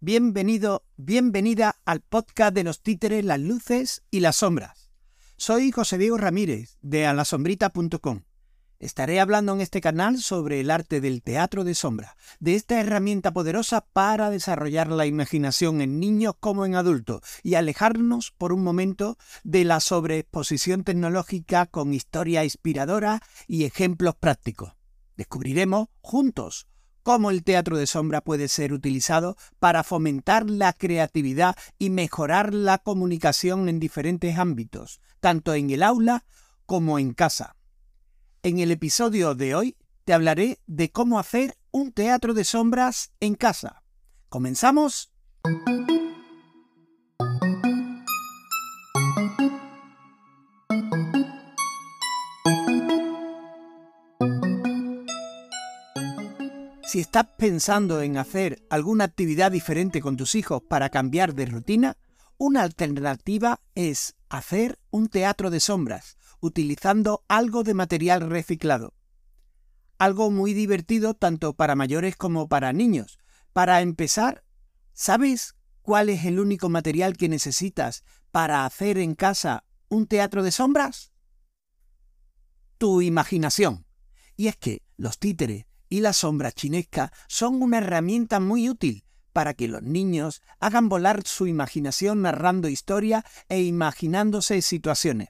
Bienvenido, bienvenida al podcast de los títeres, las luces y las sombras. Soy José Diego Ramírez de alasombrita.com. Estaré hablando en este canal sobre el arte del teatro de sombra, de esta herramienta poderosa para desarrollar la imaginación en niños como en adultos y alejarnos por un momento de la sobreexposición tecnológica con historia inspiradora y ejemplos prácticos. Descubriremos juntos cómo el teatro de sombra puede ser utilizado para fomentar la creatividad y mejorar la comunicación en diferentes ámbitos, tanto en el aula como en casa. En el episodio de hoy te hablaré de cómo hacer un teatro de sombras en casa. ¿Comenzamos? Si estás pensando en hacer alguna actividad diferente con tus hijos para cambiar de rutina, una alternativa es hacer un teatro de sombras, utilizando algo de material reciclado. Algo muy divertido tanto para mayores como para niños. Para empezar, ¿sabes cuál es el único material que necesitas para hacer en casa un teatro de sombras? Tu imaginación. Y es que los títeres, y la sombra chinesca son una herramienta muy útil para que los niños hagan volar su imaginación narrando historia e imaginándose situaciones.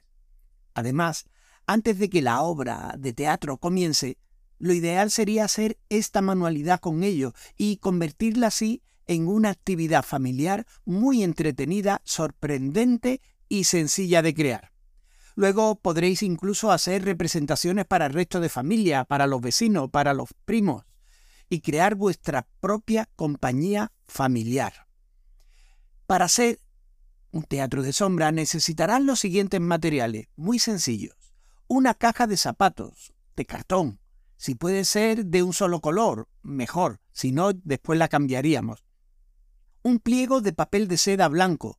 Además, antes de que la obra de teatro comience, lo ideal sería hacer esta manualidad con ellos y convertirla así en una actividad familiar muy entretenida, sorprendente y sencilla de crear. Luego podréis incluso hacer representaciones para el resto de familia, para los vecinos, para los primos, y crear vuestra propia compañía familiar. Para hacer un teatro de sombra necesitarán los siguientes materiales, muy sencillos. Una caja de zapatos, de cartón. Si puede ser de un solo color, mejor, si no, después la cambiaríamos. Un pliego de papel de seda blanco,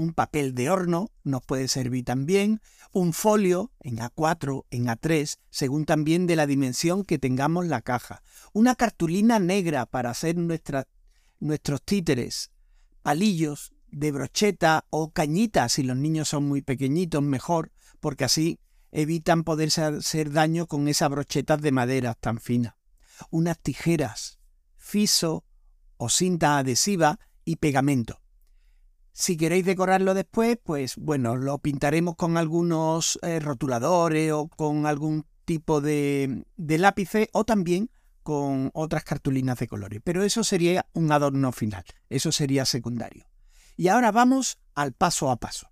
un papel de horno nos puede servir también, un folio en A4, en A3, según también de la dimensión que tengamos la caja, una cartulina negra para hacer nuestros títeres, palillos de brocheta o cañitas si los niños son muy pequeñitos mejor, porque así evitan poderse hacer daño con esas brochetas de madera tan finas, unas tijeras, fiso o cinta adhesiva y pegamento. Si queréis decorarlo después, pues bueno, lo pintaremos con algunos eh, rotuladores o con algún tipo de, de lápices o también con otras cartulinas de colores. Pero eso sería un adorno final, eso sería secundario. Y ahora vamos al paso a paso.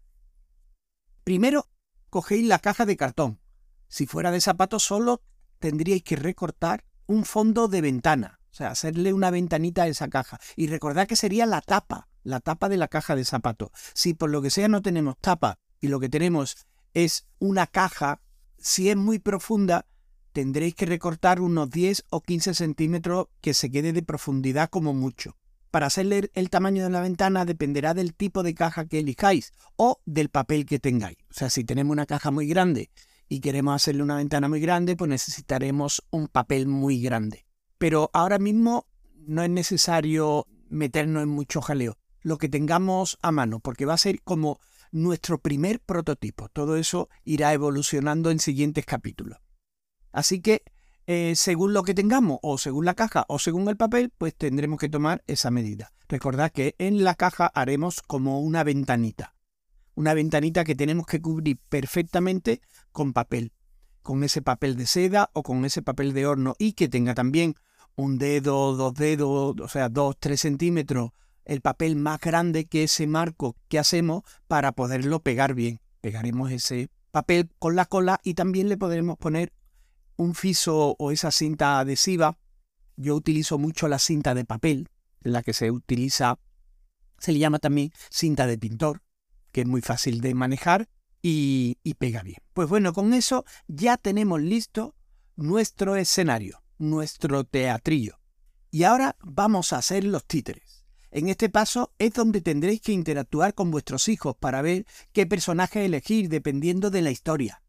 Primero, cogéis la caja de cartón. Si fuera de zapatos solo, tendríais que recortar un fondo de ventana, o sea, hacerle una ventanita a esa caja. Y recordad que sería la tapa, la tapa de la caja de zapatos. Si por lo que sea no tenemos tapa y lo que tenemos es una caja, si es muy profunda, tendréis que recortar unos 10 o 15 centímetros que se quede de profundidad como mucho. Para hacerle el tamaño de la ventana dependerá del tipo de caja que elijáis o del papel que tengáis. O sea, si tenemos una caja muy grande y queremos hacerle una ventana muy grande, pues necesitaremos un papel muy grande. Pero ahora mismo no es necesario meternos en mucho jaleo lo que tengamos a mano, porque va a ser como nuestro primer prototipo. Todo eso irá evolucionando en siguientes capítulos. Así que, eh, según lo que tengamos, o según la caja, o según el papel, pues tendremos que tomar esa medida. Recordad que en la caja haremos como una ventanita. Una ventanita que tenemos que cubrir perfectamente con papel. Con ese papel de seda o con ese papel de horno y que tenga también un dedo, dos dedos, o sea, dos, tres centímetros el papel más grande que ese marco que hacemos para poderlo pegar bien. Pegaremos ese papel con la cola y también le podremos poner un fiso o esa cinta adhesiva. Yo utilizo mucho la cinta de papel, la que se utiliza, se le llama también cinta de pintor, que es muy fácil de manejar y, y pega bien. Pues bueno, con eso ya tenemos listo nuestro escenario, nuestro teatrillo. Y ahora vamos a hacer los títeres. En este paso es donde tendréis que interactuar con vuestros hijos para ver qué personaje elegir dependiendo de la historia.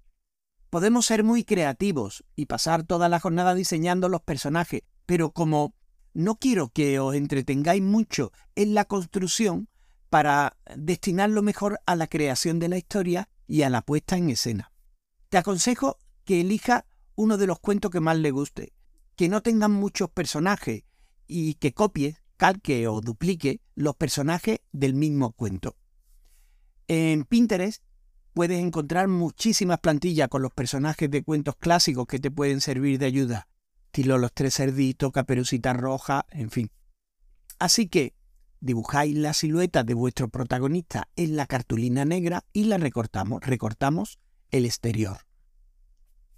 Podemos ser muy creativos y pasar toda la jornada diseñando los personajes, pero como no quiero que os entretengáis mucho en la construcción para destinarlo mejor a la creación de la historia y a la puesta en escena. Te aconsejo que elija uno de los cuentos que más le guste, que no tengan muchos personajes y que copie, calque o duplique los personajes del mismo cuento. En Pinterest puedes encontrar muchísimas plantillas con los personajes de cuentos clásicos que te pueden servir de ayuda, estilo Los Tres Cerditos, Caperucita Roja, en fin. Así que dibujáis la silueta de vuestro protagonista en la cartulina negra y la recortamos. Recortamos el exterior.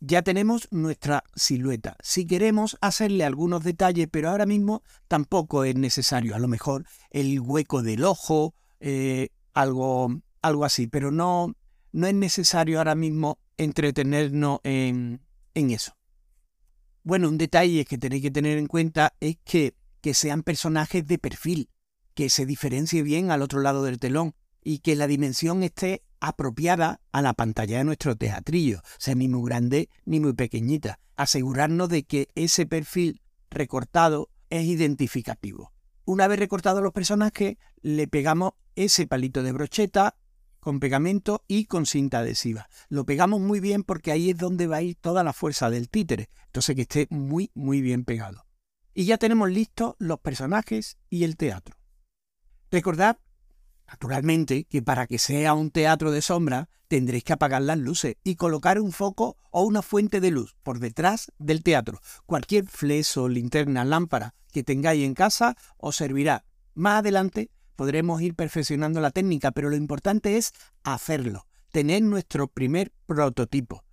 Ya tenemos nuestra silueta. Si queremos hacerle algunos detalles, pero ahora mismo tampoco es necesario. A lo mejor el hueco del ojo, eh, algo, algo así, pero no, no es necesario ahora mismo entretenernos en, en eso. Bueno, un detalle que tenéis que tener en cuenta es que, que sean personajes de perfil, que se diferencie bien al otro lado del telón y que la dimensión esté apropiada a la pantalla de nuestro teatrillo, o sea, ni muy grande ni muy pequeñita. Asegurarnos de que ese perfil recortado es identificativo. Una vez recortados los personajes, le pegamos ese palito de brocheta con pegamento y con cinta adhesiva. Lo pegamos muy bien porque ahí es donde va a ir toda la fuerza del títere, entonces que esté muy muy bien pegado. Y ya tenemos listos los personajes y el teatro. Recordad, naturalmente, que para que sea un teatro de sombra tendréis que apagar las luces y colocar un foco o una fuente de luz por detrás del teatro. Cualquier fleso, linterna, lámpara que tengáis en casa os servirá. Más adelante podremos ir perfeccionando la técnica, pero lo importante es hacerlo, tener nuestro primer prototipo.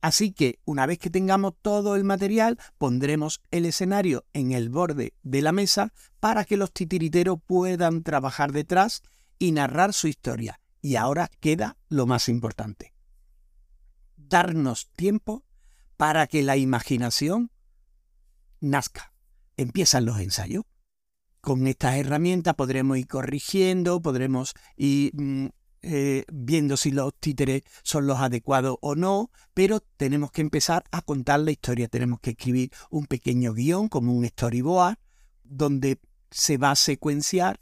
Así que una vez que tengamos todo el material, pondremos el escenario en el borde de la mesa para que los titiriteros puedan trabajar detrás y narrar su historia. Y ahora queda lo más importante. Darnos tiempo para que la imaginación nazca. Empiezan los ensayos con estas herramientas podremos ir corrigiendo, podremos ir mm, eh, viendo si los títeres son los adecuados o no, pero tenemos que empezar a contar la historia. Tenemos que escribir un pequeño guion como un storyboard donde se va a secuenciar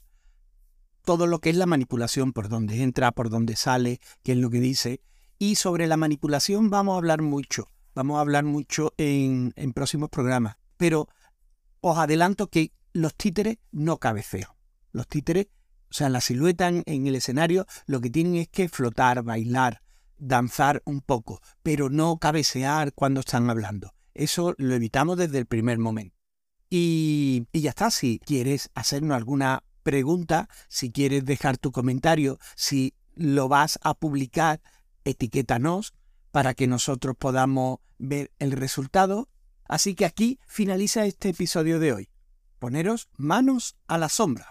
todo lo que es la manipulación, por dónde entra, por dónde sale, qué es lo que dice. Y sobre la manipulación vamos a hablar mucho, vamos a hablar mucho en, próximos programas. Pero os adelanto que los títeres no cabecean. Los títeres, o sea, la silueta en, el escenario, lo que tienen es que flotar, bailar, danzar un poco, pero no cabecear cuando están hablando. Eso lo evitamos desde el primer momento. Y, y ya está, si quieres hacernos alguna pregunta, si quieres dejar tu comentario, si lo vas a publicar, etiquétanos para que nosotros podamos ver el resultado. Así que aquí finaliza este episodio de hoy poneros manos a la sombra.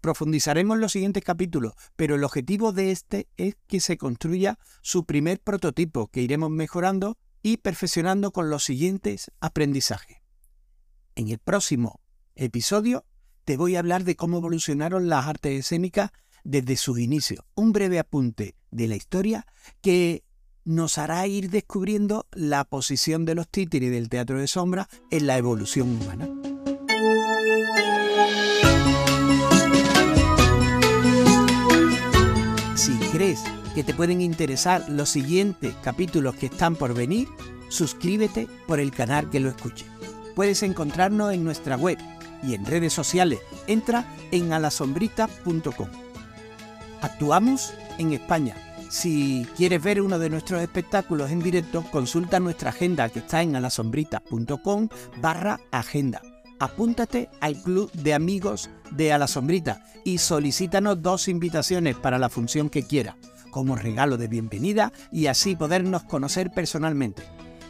Profundizaremos los siguientes capítulos, pero el objetivo de este es que se construya su primer prototipo que iremos mejorando y perfeccionando con los siguientes aprendizajes. En el próximo episodio te voy a hablar de cómo evolucionaron las artes escénicas desde su inicio, un breve apunte de la historia que nos hará ir descubriendo la posición de los títeres del teatro de sombra en la evolución humana. Si crees que te pueden interesar los siguientes capítulos que están por venir, suscríbete por el canal que lo escuche. Puedes encontrarnos en nuestra web y en redes sociales. Entra en alasombrita.com. Actuamos en España. Si quieres ver uno de nuestros espectáculos en directo, consulta nuestra agenda que está en alasombrita.com barra agenda apúntate al club de amigos de A la Sombrita y solicítanos dos invitaciones para la función que quiera, como regalo de bienvenida y así podernos conocer personalmente.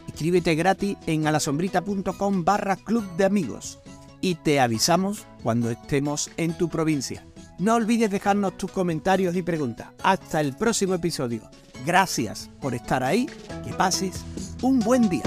Inscríbete gratis en alasombrita.com barra club de amigos y te avisamos cuando estemos en tu provincia. No olvides dejarnos tus comentarios y preguntas. Hasta el próximo episodio. Gracias por estar ahí. Que pases un buen día.